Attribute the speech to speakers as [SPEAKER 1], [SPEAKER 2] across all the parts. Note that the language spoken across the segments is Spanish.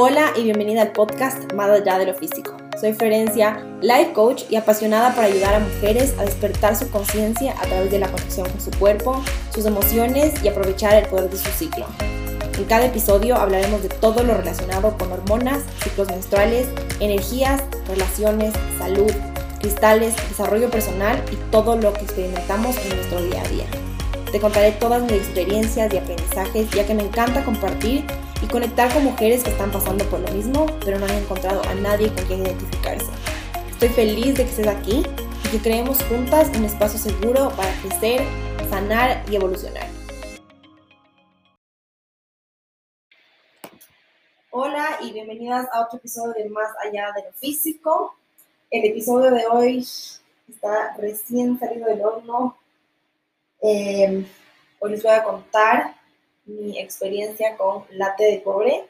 [SPEAKER 1] Hola y bienvenida al podcast Más allá de lo físico. Soy Ferencia, life coach y apasionada por ayudar a mujeres a despertar su conciencia a través de la conexión con su cuerpo, sus emociones y aprovechar el poder de su ciclo. En cada episodio hablaremos de todo lo relacionado con hormonas, ciclos menstruales, energías, relaciones, salud, cristales, desarrollo personal y todo lo que experimentamos en nuestro día a día. Te contaré todas mis experiencias y aprendizajes ya que me encanta compartir y conectar con mujeres que están pasando por lo mismo, pero no han encontrado a nadie con quien identificarse. Estoy feliz de que estés aquí y que creemos juntas un espacio seguro para crecer, sanar y evolucionar. Hola y bienvenidas a otro episodio de Más allá de lo físico. El episodio de hoy está recién salido del horno. Eh, hoy les voy a contar mi experiencia con latte de cobre.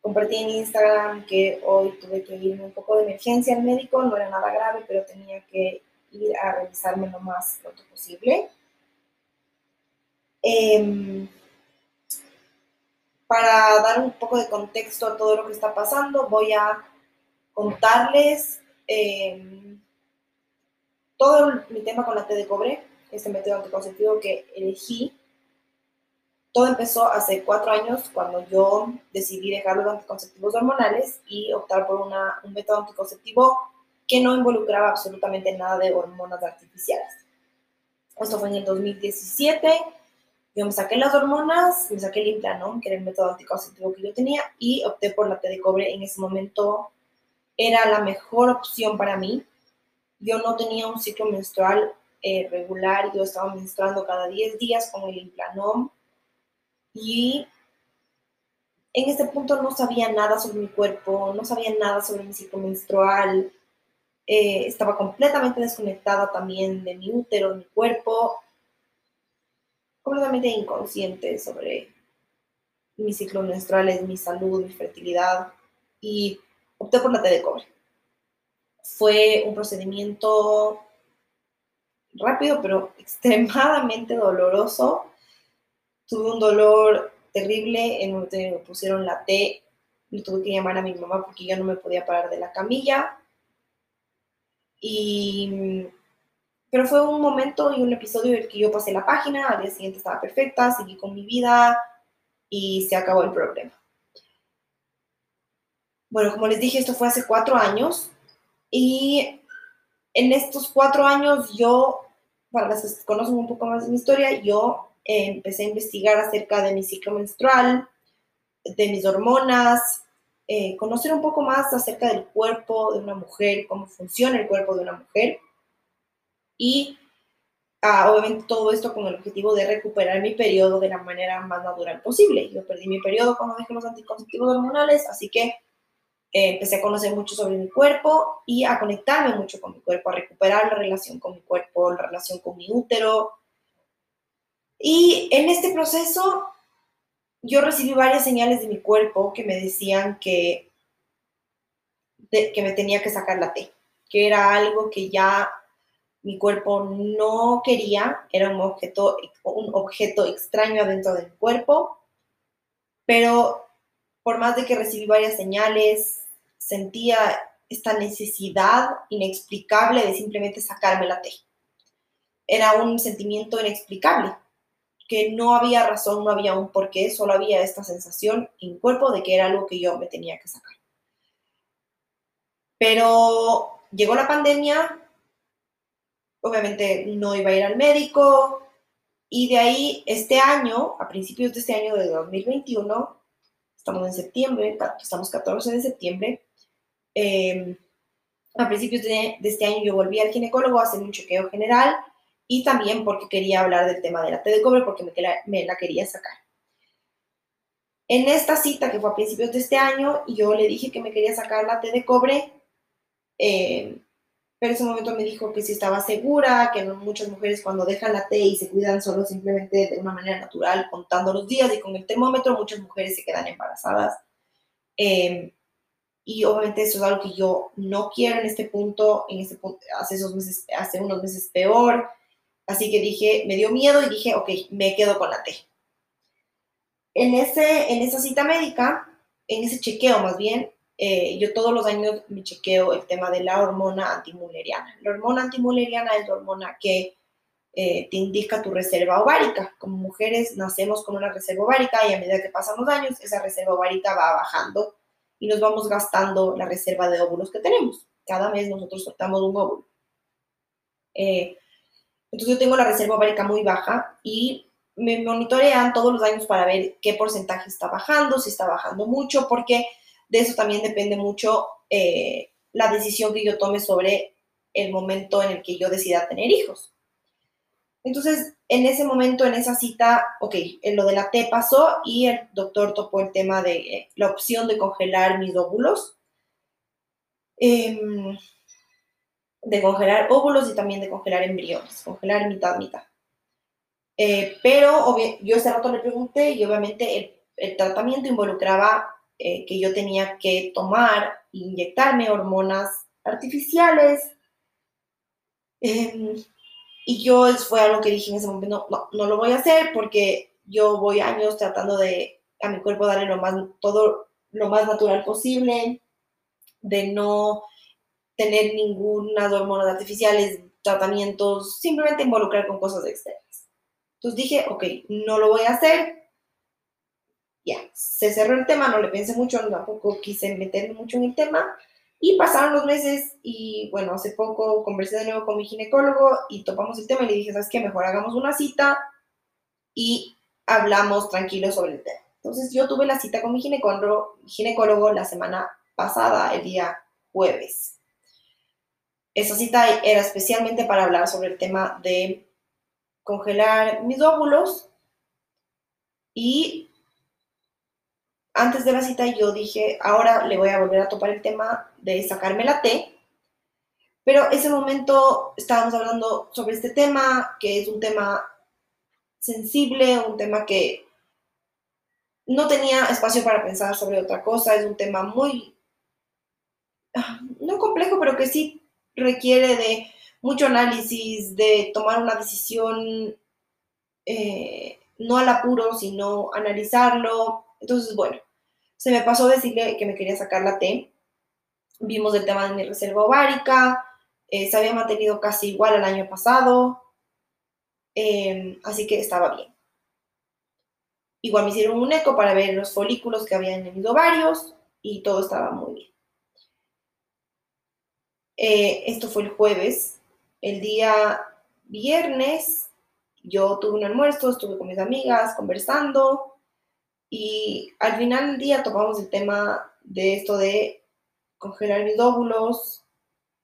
[SPEAKER 1] Compartí en Instagram que hoy tuve que irme un poco de emergencia al médico, no era nada grave, pero tenía que ir a revisarme lo más pronto posible. Em, para dar un poco de contexto a todo lo que está pasando, voy a contarles em, todo mi tema con la de cobre, este método anticonceptivo que elegí todo empezó hace cuatro años cuando yo decidí dejar los anticonceptivos hormonales y optar por una, un método anticonceptivo que no involucraba absolutamente nada de hormonas artificiales. Esto fue en el 2017. Yo me saqué las hormonas, me saqué el Implanon, que era el método anticonceptivo que yo tenía, y opté por la T de cobre. En ese momento era la mejor opción para mí. Yo no tenía un ciclo menstrual eh, regular, yo estaba menstruando cada 10 días con el Implanon y en ese punto no sabía nada sobre mi cuerpo, no sabía nada sobre mi ciclo menstrual, eh, estaba completamente desconectada también de mi útero, mi cuerpo, completamente inconsciente sobre mis ciclos menstruales, mi salud, mi fertilidad. Y opté por la T de cobre. Fue un procedimiento rápido, pero extremadamente doloroso tuve un dolor terrible en momento me pusieron la T, y tuve que llamar a mi mamá porque yo no me podía parar de la camilla. Y, pero fue un momento y un episodio en el que yo pasé la página, al día siguiente estaba perfecta, seguí con mi vida y se acabó el problema. Bueno, como les dije, esto fue hace cuatro años y en estos cuatro años yo, para las que conocen un poco más de mi historia, yo empecé a investigar acerca de mi ciclo menstrual, de mis hormonas, eh, conocer un poco más acerca del cuerpo de una mujer, cómo funciona el cuerpo de una mujer. Y ah, obviamente todo esto con el objetivo de recuperar mi periodo de la manera más natural posible. Yo perdí mi periodo cuando dejé los anticonceptivos hormonales, así que eh, empecé a conocer mucho sobre mi cuerpo y a conectarme mucho con mi cuerpo, a recuperar la relación con mi cuerpo, la relación con mi útero, y en este proceso yo recibí varias señales de mi cuerpo que me decían que, que me tenía que sacar la T, que era algo que ya mi cuerpo no quería, era un objeto, un objeto extraño adentro del cuerpo, pero por más de que recibí varias señales, sentía esta necesidad inexplicable de simplemente sacarme la T. Era un sentimiento inexplicable que no había razón, no había un porqué, solo había esta sensación en cuerpo de que era algo que yo me tenía que sacar. Pero llegó la pandemia, obviamente no iba a ir al médico, y de ahí este año, a principios de este año de 2021, estamos en septiembre, estamos 14 de septiembre, em, a principios de, de, este año yo volví al ginecólogo a hacer un chequeo general y también porque quería hablar del tema de la T de cobre porque me, la quería sacar. En esta cita que fue a principios de este año, yo le dije que me quería sacar la T de cobre, eh, pero en ese momento me dijo que si estaba segura, que muchas mujeres cuando dejan la T y se cuidan solo simplemente de una manera natural, contando los días y con el termómetro, muchas mujeres se quedan embarazadas. Eh, y obviamente eso es algo que yo no quiero en este punto, en este punto, hace, esos meses, hace unos meses peor, Así que dije, me dio miedo y dije, ok, me quedo con la T. En, ese, en esa cita médica, en ese chequeo más bien, eh, yo todos los años me chequeo el tema de la hormona antimuleriana. La hormona antimuleriana es la hormona que eh, te indica tu reserva ovárica. Como mujeres nacemos con una reserva ovárica y a medida que pasan los años, esa reserva ovárica va bajando y nos vamos gastando la reserva de óvulos que tenemos. Cada mes nosotros soltamos un óvulo. Eh, entonces yo tengo la reserva ovárica muy baja y me monitorean todos los años para ver qué porcentaje está bajando, si está bajando mucho, porque de eso también depende mucho eh, la decisión que yo tome sobre el momento en el que yo decida tener hijos. Entonces, en ese momento, en esa cita, ok, lo de la T pasó y el doctor topó el tema de eh, la opción de congelar mis óvulos. Em, de congelar óvulos y también de congelar embriones, congelar mitad, mitad. Eh, pero yo ese rato le pregunté y obviamente el, tratamiento involucraba eh, que yo tenía que tomar, inyectarme hormonas artificiales. Em, y yo fue algo que dije en ese momento, no, no, lo voy a hacer porque yo voy años tratando de a mi cuerpo darle lo más, todo lo más natural posible, de no tener ninguna hormonas artificiales, tratamientos, simplemente involucrar con cosas externas. Entonces dije, ok, no lo voy a hacer. Ya, se cerró el tema, no le pensé mucho, tampoco quise meterme mucho en el tema. Y pasaron los meses y bueno, hace poco conversé de nuevo con mi ginecólogo y topamos el tema y le dije, ¿sabes qué? Mejor hagamos una cita y hablamos tranquilos sobre el tema. Entonces yo tuve la cita con mi ginecólogo, ginecólogo la semana pasada, el día jueves. Esa cita era especialmente para hablar sobre el tema de congelar mis óvulos. Y antes de la cita yo dije, ahora le voy a volver a topar el tema de sacarme la T, pero ese momento estábamos hablando sobre este tema, que es un tema sensible, un tema que no tenía espacio para pensar sobre otra cosa, es un tema muy, ah, no complejo, pero que sí requiere de mucho análisis, de tomar una decisión eh, no al apuro, sino analizarlo. Entonces, bueno, se me pasó decirle que me quería sacar la T. Vimos el tema de mi reserva ovárica, eh, se había mantenido casi igual al año pasado, em, así que estaba bien. Igual me hicieron un eco para ver los folículos que había en mis ovarios y todo estaba muy bien. Eh, esto fue el jueves. El día viernes yo tuve un almuerzo, estuve con mis amigas conversando y al final del día tocamos el tema de esto de congelar mis óvulos,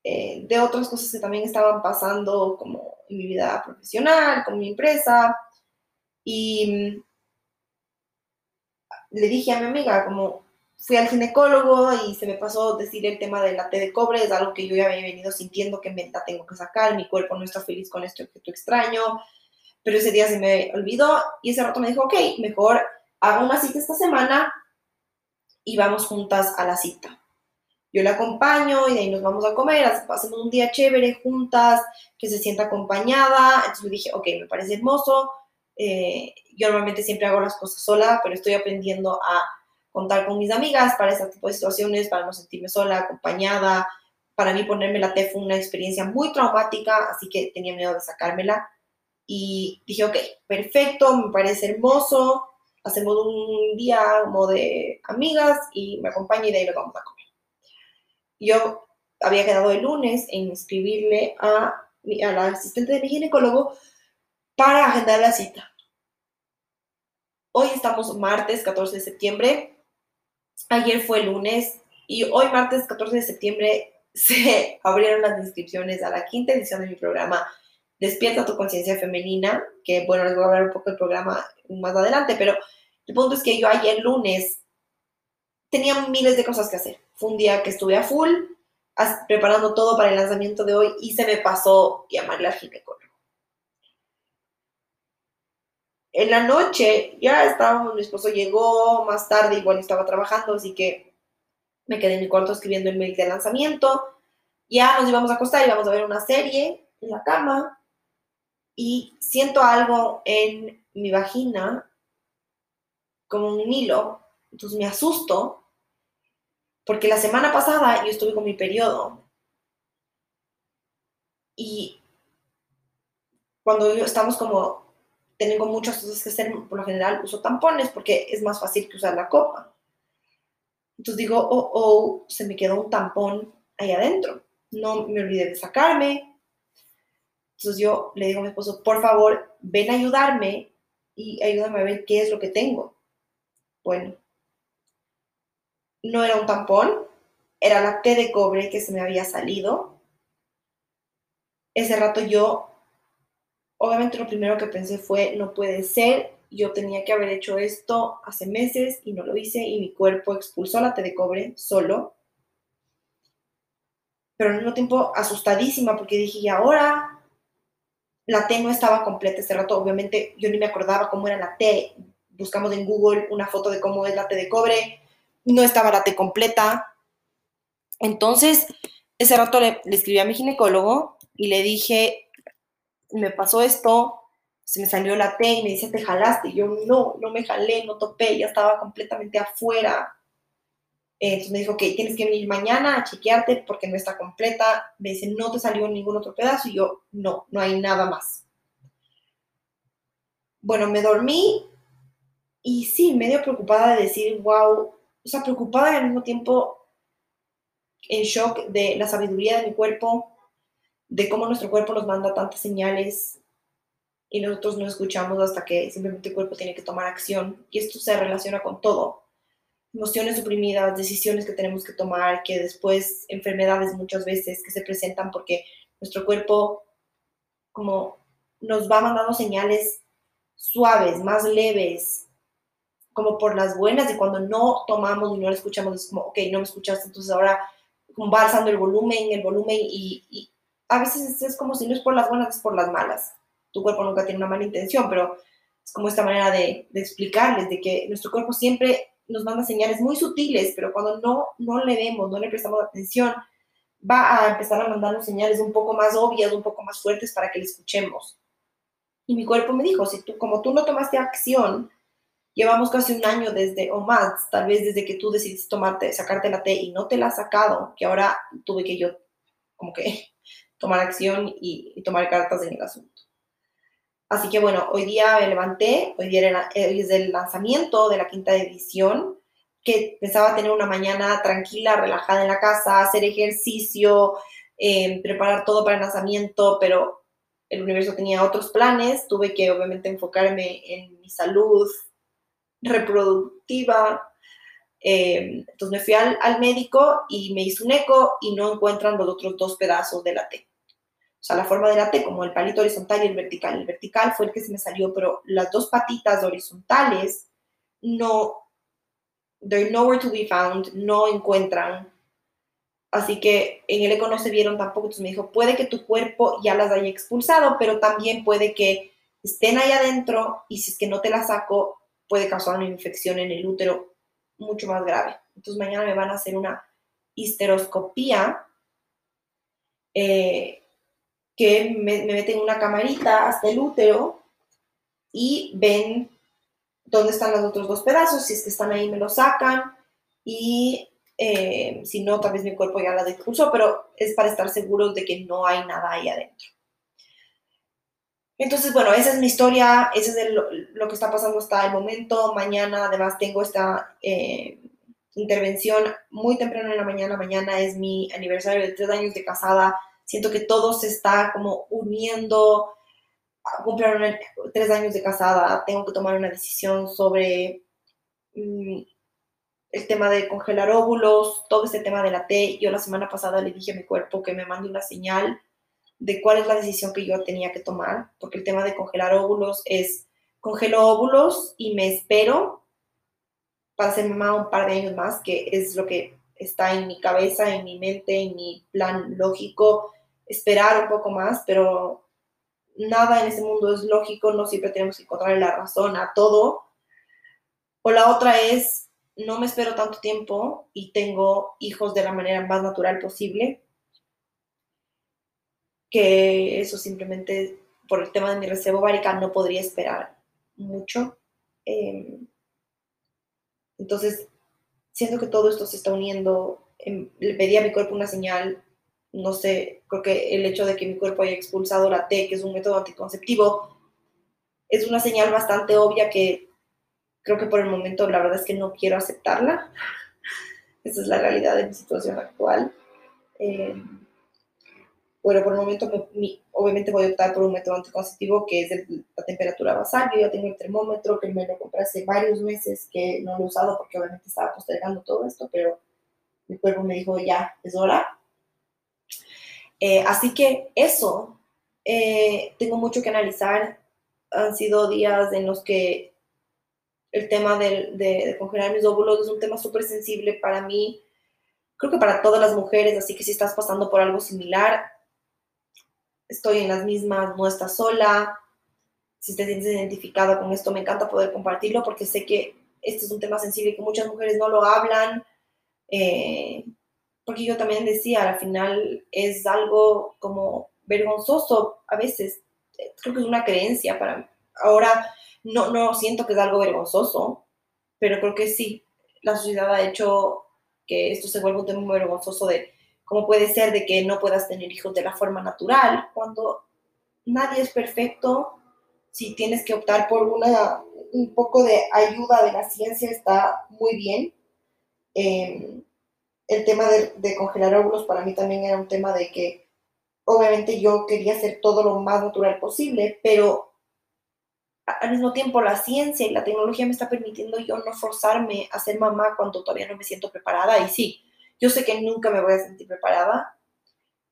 [SPEAKER 1] eh, de otras cosas que también estaban pasando como en mi vida profesional, con mi empresa. Y le dije a mi amiga, como fui al ginecólogo y se me pasó decir el tema de la T de cobre, es algo que yo ya había venido sintiendo que me la tengo que sacar, mi cuerpo no está feliz con esto que tú extraño, pero ese día se me olvidó y ese rato me dijo, ok, mejor hago una cita esta semana y vamos juntas a la cita. Yo la acompaño y de ahí nos vamos a comer, hacemos un día chévere juntas, que se sienta acompañada. Entonces le dije, ok, me parece hermoso. Eh, yo normalmente siempre hago las cosas sola, pero estoy aprendiendo a contar con mis amigas para este tipo de situaciones, para no sentirme sola, acompañada. Para mí ponerme la T fue una experiencia muy traumática, así que tenía miedo de sacármela. Y dije, ok, perfecto, me parece hermoso hacemos un día como de amigas y me acompaña y de ahí lo vamos a comer. Yo había quedado el lunes en escribirle a, a la asistente de mi ginecólogo para agendar la cita. Hoy estamos martes 14 de septiembre. Ayer fue lunes y hoy martes 14 de septiembre se abrieron las inscripciones a la quinta edición de mi programa Despierta tu conciencia femenina, que bueno, les voy a hablar un poco del programa más adelante, pero el punto es que yo ayer lunes tenía miles de cosas que hacer. Fue un día que estuve a full, preparando todo para el lanzamiento de hoy y se me pasó llamarle al ginecólogo. En la noche ya estábamos, mi esposo llegó más tarde, igual estaba trabajando, así que me quedé en mi cuarto escribiendo el mail de lanzamiento. Ya nos íbamos a acostar, íbamos a ver una serie en la cama y siento algo en mi vagina como un hilo, entonces me asusto Porque la semana pasada yo estuve con mi periodo y cuando estamos como, tengo muchas cosas que hacer, por lo general uso tampones porque es más fácil que usar la copa. Entonces digo, oh, oh, se me quedó un tampón ahí adentro. No me olvidé de sacarme. Entonces yo le digo a mi esposo, por favor, ven a ayudarme y ayúdame a ver qué es lo que tengo. Bueno, no era un tampón, era la T de cobre que se me había salido. Ese rato yo, obviamente lo primero que pensé fue, no puede ser, yo tenía que haber hecho esto hace meses y no lo hice y mi cuerpo expulsó la T de cobre solo. Pero al mismo tiempo asustadísima porque dije, y ahora la T no estaba completa ese rato, obviamente yo ni me acordaba cómo era la T. Buscamos en Google una foto de cómo es la T de cobre, no estaba la T completa. Entonces, ese rato le, le escribí a mi ginecólogo y le dije, me pasó esto, se me salió la T y me dice, ¿te jalaste? Y yo, no, no me jalé, no topé, ya estaba completamente afuera. Entonces me dijo, que tienes que venir mañana a chequearte porque no está completa. Me dice, no te salió ningún otro pedazo. Y yo, no, no hay nada más. Bueno, me dormí y sí, medio preocupada de decir, wow, o sea, preocupada y al mismo tiempo en shock de la sabiduría de mi cuerpo, de cómo nuestro cuerpo nos manda tantas señales y nosotros no escuchamos hasta que simplemente el cuerpo tiene que tomar acción. Y esto se relaciona con todo. Emociones suprimidas, decisiones que tenemos que tomar, que después enfermedades muchas veces que se presentan porque nuestro cuerpo como nos va mandando señales suaves, más leves, como por las buenas y cuando no tomamos y no le escuchamos es como, ok, no me escuchaste, entonces ahora va alzando el volumen, el volumen y a veces es como si no es por las buenas, es por las malas tu cuerpo nunca tiene una mala intención, pero es como esta manera de, explicarles de que nuestro cuerpo siempre nos manda señales muy sutiles, pero cuando no, no le vemos, no le prestamos atención, va a empezar a mandarnos señales un poco más obvias, un poco más fuertes para que le escuchemos. Y mi cuerpo me dijo, si tú, como tú no tomaste acción, llevamos casi un año desde, o más, tal vez desde que tú decidiste tomarte, sacarte la T y no te la has sacado, que ahora tuve que yo como que tomar acción y, y tomar cartas en el asunto. Así que bueno, hoy día me levanté, hoy día es el lanzamiento de la quinta edición, que pensaba tener una mañana tranquila, relajada en la casa, hacer ejercicio, em, preparar todo para el lanzamiento, pero el universo tenía otros planes, tuve que obviamente enfocarme en mi salud reproductiva. Em, entonces me fui al, al médico y me hizo un eco y no encuentran los otros dos pedazos de la T. O sea, la forma de la T, como el palito horizontal y el vertical. El vertical fue el que se me salió, pero las dos patitas horizontales no, they're nowhere to be found, no encuentran. Así que en el eco no se vieron tampoco. Entonces me dijo, puede que tu cuerpo ya las haya expulsado, pero también puede que estén ahí adentro y si es que no te las saco, puede causar una infección en el útero mucho más grave. Entonces mañana me van a hacer una histeroscopía. Eh, que me, meten una camarita hasta el útero y ven dónde están los otros dos pedazos, si es que están ahí me lo sacan y eh, si no, tal vez mi cuerpo ya la expulsó, pero es para estar seguros de que no hay nada ahí adentro. Entonces, bueno, esa es mi historia, eso es lo, que está pasando hasta el momento. Mañana, además, tengo esta eh, intervención muy temprano en la mañana. Mañana es mi aniversario de tres años de casada siento que todo se está como uniendo. Cumplieron tres años de casada, tengo que tomar una decisión sobre mm, el tema de congelar óvulos, todo este tema de la T. Yo la semana pasada le dije a mi cuerpo que me mande una señal de cuál es la decisión que yo tenía que tomar, porque el tema de congelar óvulos es, congelo óvulos y me espero para ser mamá un par de años más, que es lo que está en mi cabeza, en mi mente, en mi plan lógico, esperar un poco más, pero nada en este mundo es lógico, no siempre tenemos que encontrar la razón a todo. O la otra es, no me espero tanto tiempo y tengo hijos de la manera más natural posible, que eso simplemente por el tema de mi reservo ovárica no podría esperar mucho. Em, entonces, siento que todo esto se está uniendo. Em, le pedí a mi cuerpo una señal, no sé, creo que el hecho de que mi cuerpo haya expulsado la T, que es un método anticonceptivo, es una señal bastante obvia que creo que por el momento la verdad es que no quiero aceptarla. Esa es la realidad de mi situación actual. Eh, bueno, por el momento, obviamente voy a optar por un método anticonceptivo que es la temperatura basal. Yo ya tengo el termómetro que me lo compré hace varios meses que no lo he usado porque obviamente estaba postergando todo esto, pero mi cuerpo me dijo ya, es hora. Eh, así que eso, eh, tengo mucho que analizar. Han sido días en los que el tema de, de congelar mis óvulos es un tema súper sensible para mí creo que para todas las mujeres, así que si estás pasando por algo similar, estoy en las mismas, no estás sola. Si te sientes identificado con esto, me encanta poder compartirlo porque sé que este es un tema sensible que muchas mujeres no lo hablan. Eh, porque yo también decía, al final es algo como vergonzoso a veces. Creo que es una creencia para mí. Ahora no, no siento que es algo vergonzoso, pero creo que sí, la sociedad ha hecho que esto se vuelva un tema muy vergonzoso de cómo puede ser de que no puedas tener hijos de la forma natural cuando nadie es perfecto. Si tienes que optar por una, un poco de ayuda de la ciencia está muy bien. Em, el tema de, de, congelar óvulos para mí también era un tema de que obviamente yo quería hacer todo lo más natural posible, pero al mismo tiempo la ciencia y la tecnología me está permitiendo yo no forzarme a ser mamá cuando todavía no me siento preparada. Y sí, yo sé que nunca me voy a sentir preparada,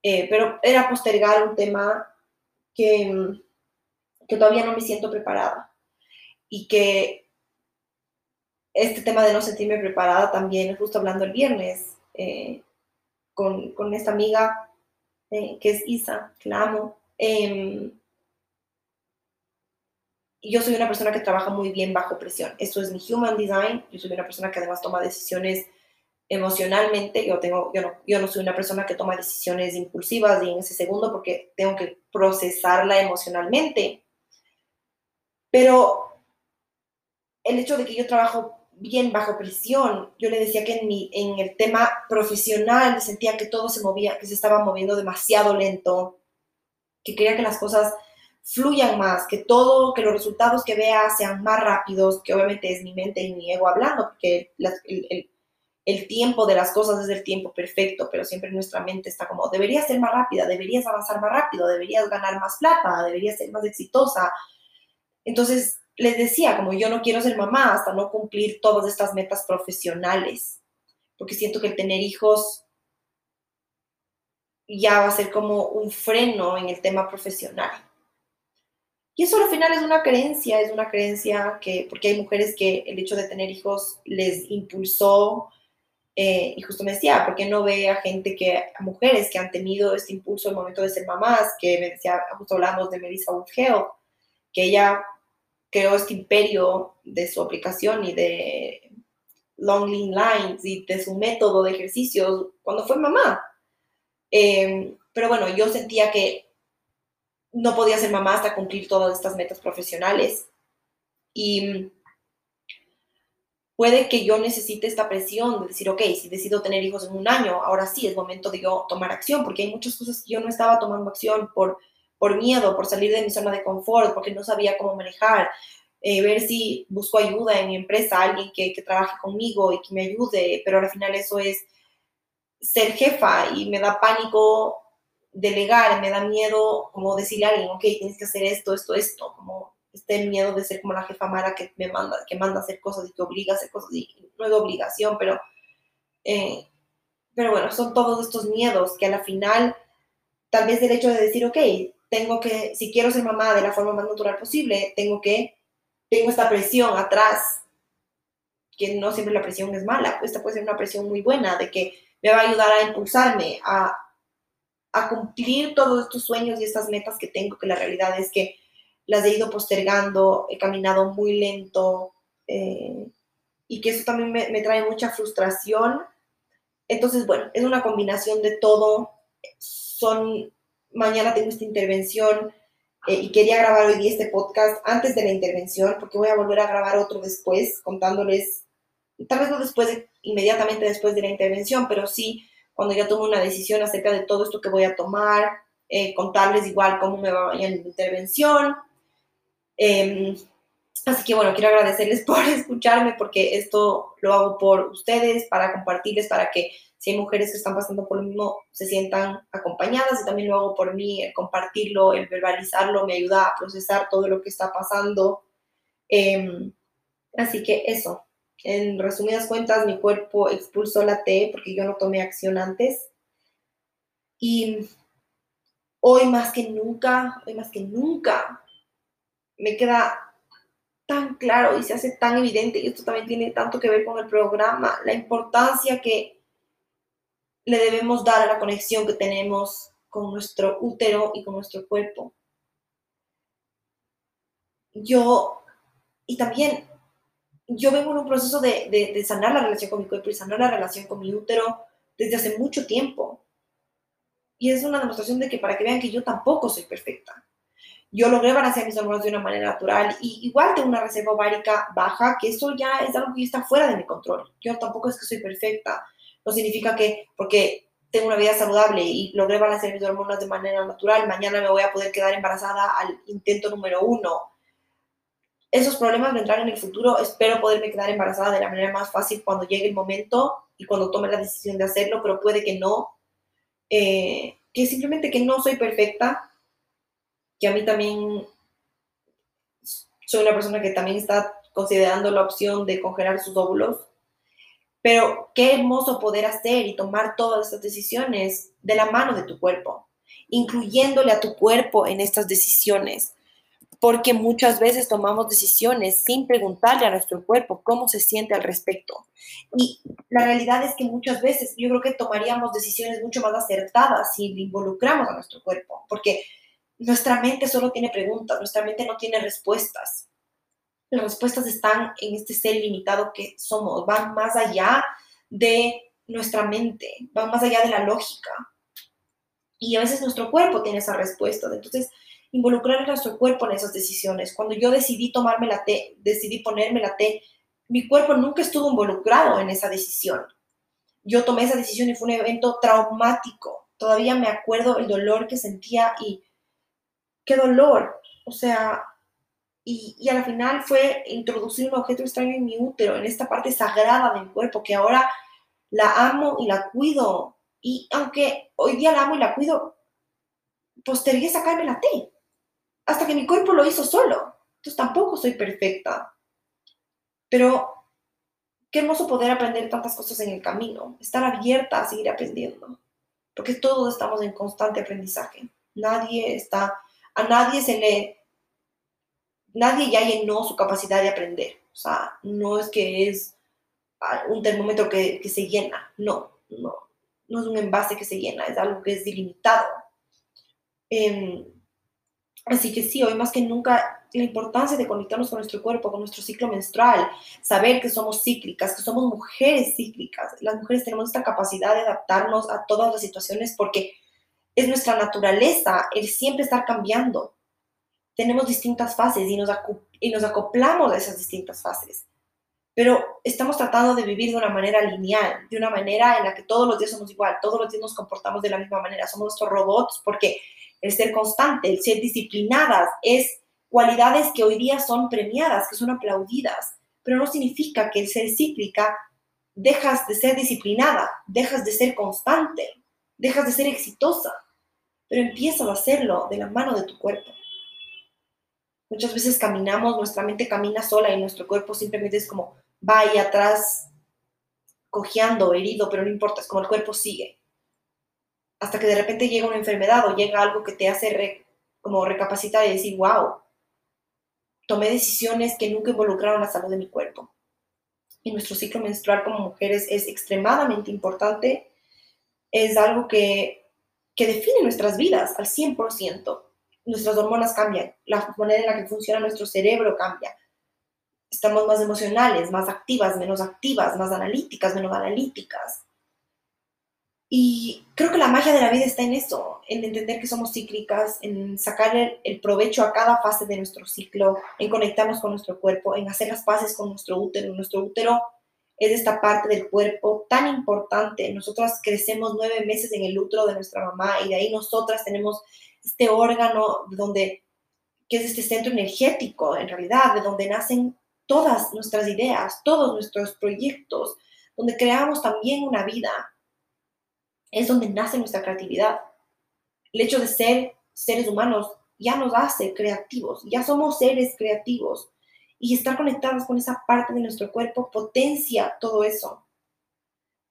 [SPEAKER 1] eh, pero era postergar un tema que, que todavía no me siento preparada. Y que este tema de no sentirme preparada también, justo hablando el viernes eh, con, con, esta amiga eh, que es Isa, que la amo. Em, yo soy una persona que trabaja muy bien bajo presión. Esto es mi human design. Yo soy una persona que además toma decisiones emocionalmente, yo, tengo, yo, no, yo no soy una persona que toma decisiones impulsivas y en ese segundo porque tengo que procesarla emocionalmente. Pero el hecho de que yo trabajo bien bajo presión, yo le decía que en, mi, en el tema profesional sentía que todo se movía, que se estaba moviendo demasiado lento, que quería que las cosas fluyan más, que todo, que los resultados que vea sean más rápidos, que obviamente es mi mente y mi ego hablando, porque el, el tiempo de las cosas es el tiempo perfecto, pero siempre nuestra mente está como, deberías ser más rápida, deberías avanzar más rápido, deberías ganar más plata, deberías ser más exitosa. Entonces, les decía, como yo no quiero ser mamá hasta no cumplir todas estas metas profesionales, porque siento que el tener hijos ya va a ser como un freno en el tema profesional. Y eso al final es una creencia, es una creencia que, porque hay mujeres que el hecho de tener hijos les impulsó eh, y justo me decía, ¿por qué no ve a gente que, a mujeres que han tenido este impulso el momento de ser mamás? Que me decía, justo hablamos de Melissa Woodgeo, que ella creó este imperio de su aplicación y de Long Lean Lines y de su método de ejercicios cuando fue mamá. Em, pero bueno, yo sentía que no podía ser mamá hasta cumplir todas estas metas profesionales. Y puede que yo necesite esta presión de decir, ok, si decido tener hijos en un año, ahora sí es momento de yo tomar acción, porque hay muchas cosas que yo no estaba tomando acción por, por miedo, por salir de mi zona de confort, porque no sabía cómo manejar, eh, ver si busco ayuda en mi empresa, alguien que, que trabaje conmigo y que me ayude, pero al final eso es ser jefa y me da pánico delegar, me da miedo como decirle a alguien, ok, tienes que hacer esto, esto, esto, como este miedo de ser como la jefa mala que me manda, que manda a hacer cosas y que obliga a hacer cosas y no es obligación, pero, eh, pero bueno, son todos estos miedos que a la final, tal vez el hecho de decir, ok, tengo que, si quiero ser mamá de la forma más natural posible, tengo que, tengo esta presión atrás, que no siempre la presión es mala, esta puede ser una presión muy buena, de que me va a ayudar a impulsarme, a, a cumplir todos estos sueños y estas metas que tengo, que la realidad es que las he ido postergando, he caminado muy lento eh, y que eso también me, trae mucha frustración. Entonces, bueno, es una combinación de todo. Son, mañana tengo esta intervención eh, y quería grabar hoy día este podcast antes de la intervención porque voy a volver a grabar otro después contándoles tal vez no después de, inmediatamente después de la intervención, pero sí cuando ya tomo una decisión acerca de todo esto que voy a tomar, eh, contarles igual cómo me va a la intervención. Em, así que bueno, quiero agradecerles por escucharme porque esto lo hago por ustedes, para compartirles, para que si hay mujeres que están pasando por lo mismo, se sientan acompañadas y también lo hago por mí, el compartirlo, el verbalizarlo, me ayuda a procesar todo lo que está pasando. Em, así que eso, en resumidas cuentas, mi cuerpo expulsó la T porque yo no tomé acción antes. Y hoy más que nunca, hoy más que nunca, me queda tan claro y se hace tan evidente, y esto también tiene tanto que ver con el programa, la importancia que le debemos dar a la conexión que tenemos con nuestro útero y con nuestro cuerpo. Yo, y también, yo vengo en un proceso de, de, sanar la relación con mi cuerpo y sanar la relación con mi útero desde hace mucho tiempo. Y es una demostración de que para que vean que yo tampoco soy perfecta. Yo logré balancear mis hormonas de una manera natural y igual tengo una reserva ovárica baja, que eso ya es algo que está fuera de mi control. Yo tampoco es que soy perfecta no significa que porque tengo una vida saludable y logré balancear mis hormonas de manera natural, mañana me voy a poder quedar embarazada al intento número uno. Esos problemas vendrán en el futuro. Espero poderme quedar embarazada de la manera más fácil cuando llegue el momento y cuando tome la decisión de hacerlo, pero puede que no. Eh, que simplemente que no soy perfecta, que a mí también soy una persona que también está considerando la opción de congelar sus óvulos pero qué hermoso poder hacer y tomar todas estas decisiones de la mano de tu cuerpo, incluyéndole a tu cuerpo en estas decisiones, porque muchas veces tomamos decisiones sin preguntarle a nuestro cuerpo cómo se siente al respecto. Y la realidad es que muchas veces yo creo que tomaríamos decisiones mucho más acertadas si involucramos a nuestro cuerpo, porque nuestra mente solo tiene preguntas, nuestra mente no tiene respuestas las respuestas están en este ser limitado que somos, van más allá de nuestra mente, van más allá de la lógica. Y a veces nuestro cuerpo tiene esa respuesta. Entonces, involucrar a nuestro cuerpo en esas decisiones. Cuando yo decidí tomarme la T, decidí ponerme la T, mi cuerpo nunca estuvo involucrado en esa decisión. Yo tomé esa decisión y fue un evento traumático. Todavía me acuerdo el dolor que sentía y qué dolor. O sea, y, y al final fue introducir un objeto extraño en mi útero, en esta parte sagrada del cuerpo, que ahora la amo y la cuido. Y aunque hoy día la amo y la cuido, postergué sacarme la T, hasta que mi cuerpo lo hizo solo. Entonces tampoco soy perfecta. Pero qué hermoso poder aprender tantas cosas en el camino, estar abierta a seguir aprendiendo, porque todos estamos en constante aprendizaje. Nadie está, a nadie se le nadie ya llenó su capacidad de aprender. O sea, no es que es ah, un termómetro que, se llena, no, no, no es un envase que se llena, es algo que es delimitado. Em, así que sí, hoy más que nunca la importancia de conectarnos con nuestro cuerpo, con nuestro ciclo menstrual, saber que somos cíclicas, que somos mujeres cíclicas. Las mujeres tenemos esta capacidad de adaptarnos a todas las situaciones porque es nuestra naturaleza el siempre estar cambiando. Tenemos distintas fases y nos, y nos acoplamos a esas distintas fases. Pero estamos tratando de vivir de una manera lineal, de una manera en la que todos los días somos igual, todos los días nos comportamos de la misma manera, somos nuestros robots porque el ser constante, el ser disciplinadas es cualidades que hoy día son premiadas, que son aplaudidas, pero no significa que el ser cíclica dejas de ser disciplinada, dejas de ser constante, dejas de ser exitosa, pero empiezas a hacerlo de la mano de tu cuerpo. Muchas veces caminamos, nuestra mente camina sola y nuestro cuerpo simplemente es como va ahí atrás, cojeando, herido, pero no importa, es como el cuerpo sigue. Hasta que de repente llega una enfermedad o llega algo que te hace como recapacitar y decir, wow, tomé decisiones que nunca involucraron la salud de mi cuerpo. Y nuestro ciclo menstrual como mujeres es extremadamente importante, es algo que, que define nuestras vidas al 100% nuestras hormonas cambian, la manera en la que funciona nuestro cerebro cambia. Estamos más emocionales, más activas, menos activas, más analíticas, menos analíticas. Y creo que la magia de la vida está en eso, en entender que somos cíclicas, en sacar el, provecho a cada fase de nuestro ciclo, en conectarnos con nuestro cuerpo, en hacer las paces con nuestro útero. Nuestro útero es esta parte del cuerpo tan importante. Nosotras crecemos nueve meses en el útero de nuestra mamá y de ahí nosotras tenemos este órgano donde, que es este centro energético, en realidad, de donde nacen todas nuestras ideas, todos nuestros proyectos, donde creamos también una vida. Es donde nace nuestra creatividad. El hecho de ser seres humanos ya nos hace creativos, ya somos seres creativos y estar conectados con esa parte de nuestro cuerpo potencia todo eso.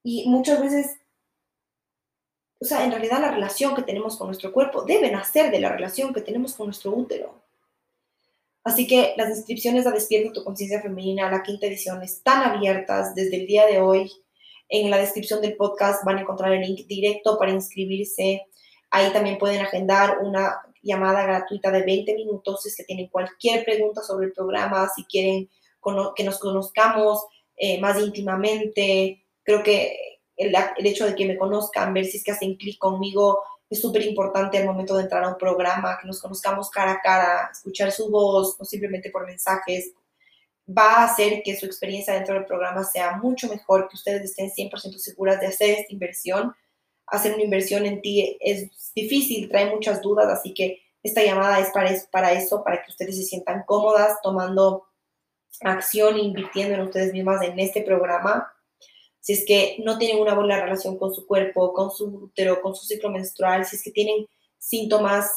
[SPEAKER 1] Y muchas veces, o sea, en realidad la relación que tenemos con nuestro cuerpo debe nacer de la relación que tenemos con nuestro útero. Así que las inscripciones a Despierta tu Conciencia Femenina, la quinta edición, están abiertas desde el día de hoy. En la descripción del podcast van a encontrar el link directo para inscribirse. Ahí también pueden agendar una llamada gratuita de 20 minutos si es que tienen cualquier pregunta sobre el programa, si quieren que nos conozcamos eh, más íntimamente. Creo que el, el, hecho de que me conozcan, ver si es que hacen clic conmigo, es súper importante al momento de entrar a un programa, que nos conozcamos cara a cara, escuchar su voz, no simplemente por mensajes, va a hacer que su experiencia dentro del programa sea mucho mejor, que ustedes estén 100% seguras de hacer esta inversión hacer una inversión en ti es difícil, trae muchas dudas, así que esta llamada es para, eso, para que ustedes se sientan cómodas tomando acción invirtiendo en ustedes mismas en este programa. Si es que no tienen una buena relación con su cuerpo, con su útero, con su ciclo menstrual, si es que tienen síntomas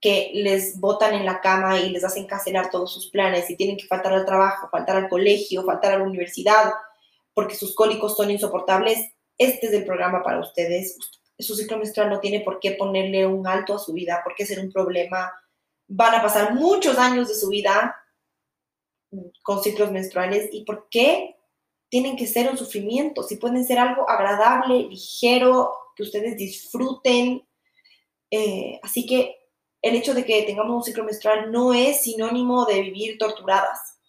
[SPEAKER 1] que les botan en la cama y les hacen cancelar todos sus planes, si tienen que faltar al trabajo, faltar al colegio, faltar a la universidad, porque sus cólicos son insoportables, este es el programa para ustedes. Su ciclo menstrual no tiene por qué ponerle un alto a su vida, por qué ser un problema. Van a pasar muchos años de su vida con ciclos menstruales y por qué tienen que ser un sufrimiento, si pueden ser algo agradable, ligero, que ustedes disfruten. Eh, así que el hecho de que tengamos un ciclo menstrual no es sinónimo de vivir torturadas.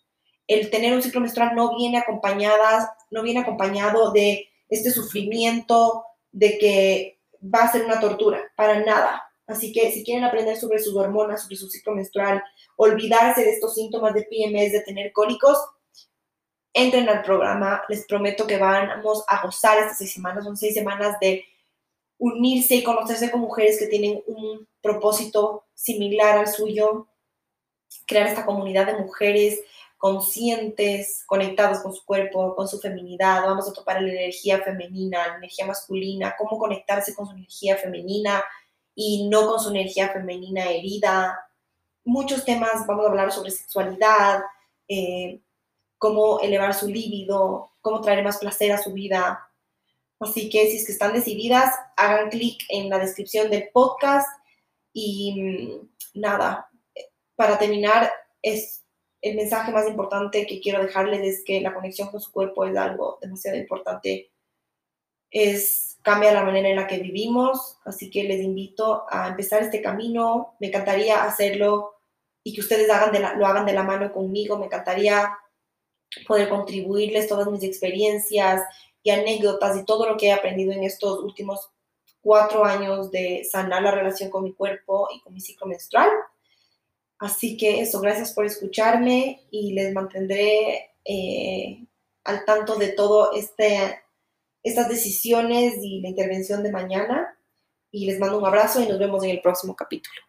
[SPEAKER 1] El tener un ciclo menstrual no viene acompañada, no viene acompañado de este sufrimiento de que va a ser una tortura, para nada. Así que si quieren aprender sobre sus hormonas, sobre su ciclo menstrual, olvidarse de estos síntomas de PMS, de tener cólicos, entren al programa. Les prometo que vamos a gozar estas seis semanas. Son seis semanas de unirse y conocerse con mujeres que tienen un propósito similar al suyo, crear esta comunidad de mujeres conscientes, conectados con su cuerpo, con su feminidad, vamos a topar la energía femenina, la energía masculina, cómo conectarse con su energía femenina y no con su energía femenina herida. Muchos temas, vamos a hablar sobre sexualidad, eh, cómo elevar su líbido, cómo traer más placer a su vida. Así que si es que están decididas, hagan clic en la descripción del podcast y mm, nada, para terminar, es el mensaje más importante que quiero dejarles es que la conexión con su cuerpo es algo demasiado importante. Es cambia la manera en la que vivimos, así que les invito a empezar este camino. Me encantaría hacerlo y que ustedes lo hagan de la mano conmigo. Me encantaría poder contribuirles todas mis experiencias y anécdotas y todo lo que he aprendido en estos últimos cuatro años de sanar la relación con mi cuerpo y con mi ciclo menstrual. Así que eso, gracias por escucharme y les mantendré eh, al tanto de todo este, estas decisiones y la intervención de mañana. Y les mando un abrazo y nos vemos en el próximo capítulo.